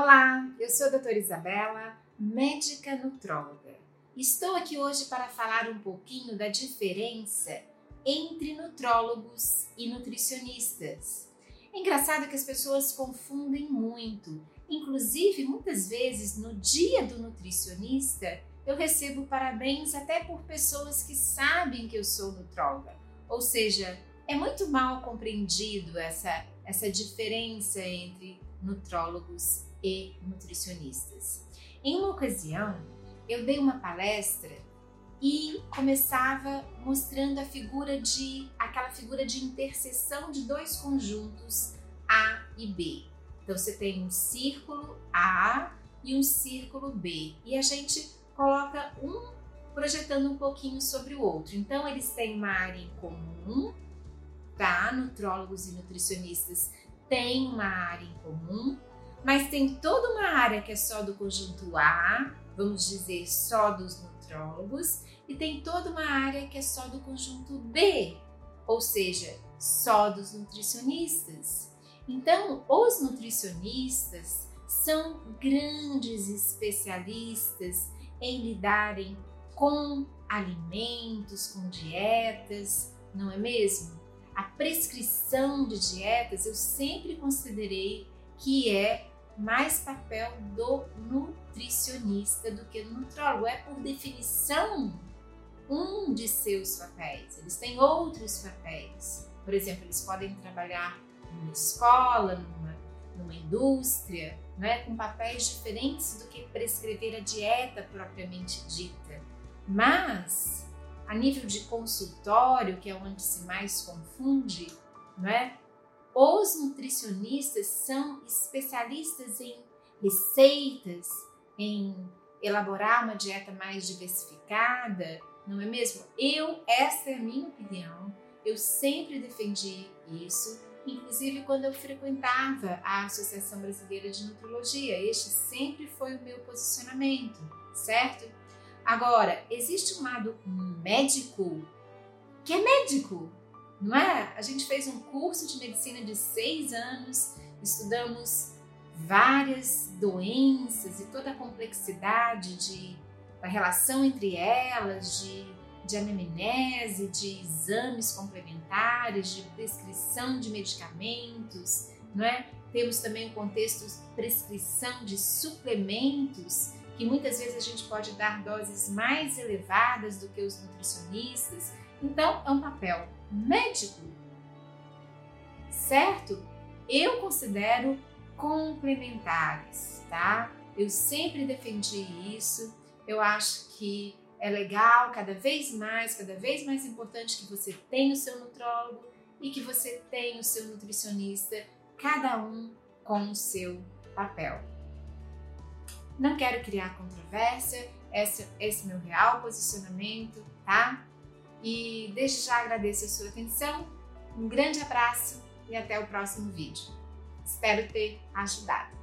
Olá, eu sou a doutora Isabela, médica nutróloga. Estou aqui hoje para falar um pouquinho da diferença entre nutrólogos e nutricionistas. É engraçado que as pessoas confundem muito. Inclusive, muitas vezes no dia do nutricionista, eu recebo parabéns até por pessoas que sabem que eu sou nutróloga. Ou seja, é muito mal compreendido essa, essa diferença entre nutrólogos e nutricionistas. Em uma ocasião, eu dei uma palestra e começava mostrando a figura de aquela figura de interseção de dois conjuntos A e B. Então você tem um círculo A e um círculo B e a gente coloca um projetando um pouquinho sobre o outro. Então eles têm uma área em comum, tá? Nutrólogos e nutricionistas têm uma área em comum, mas tem toda uma área que é só do conjunto A, vamos dizer só dos nutrólogos, e tem toda uma área que é só do conjunto B, ou seja, só dos nutricionistas. Então, os nutricionistas são grandes especialistas em lidarem com alimentos, com dietas, não é mesmo? A prescrição de dietas eu sempre considerei que é mais papel do nutricionista do que do nutrólogo. É por definição um de seus papéis. Eles têm outros papéis. Por exemplo, eles podem trabalhar numa escola, numa, numa indústria, né, com papéis diferentes do que prescrever a dieta propriamente dita. Mas, a nível de consultório, que é onde se mais confunde, não é? Os nutricionistas são especialistas em receitas, em elaborar uma dieta mais diversificada, não é mesmo? Eu, essa é a minha opinião, eu sempre defendi isso, inclusive quando eu frequentava a Associação Brasileira de Nutrologia, este sempre foi o meu posicionamento, certo? Agora, existe um lado médico que é médico, não é? A gente fez um curso de medicina de seis anos, estudamos várias doenças e toda a complexidade de, da relação entre elas, de, de anamnese, de exames complementares, de prescrição de medicamentos, não é? Temos também o contexto de prescrição de suplementos, que muitas vezes a gente pode dar doses mais elevadas do que os nutricionistas. Então, é um papel médico, certo? Eu considero complementares, tá? Eu sempre defendi isso. Eu acho que é legal, cada vez mais, cada vez mais importante que você tenha o seu nutrólogo e que você tenha o seu nutricionista, cada um com o seu papel. Não quero criar controvérsia, esse, esse é meu real posicionamento, tá? E desde já agradeço a sua atenção, um grande abraço e até o próximo vídeo. Espero ter ajudado.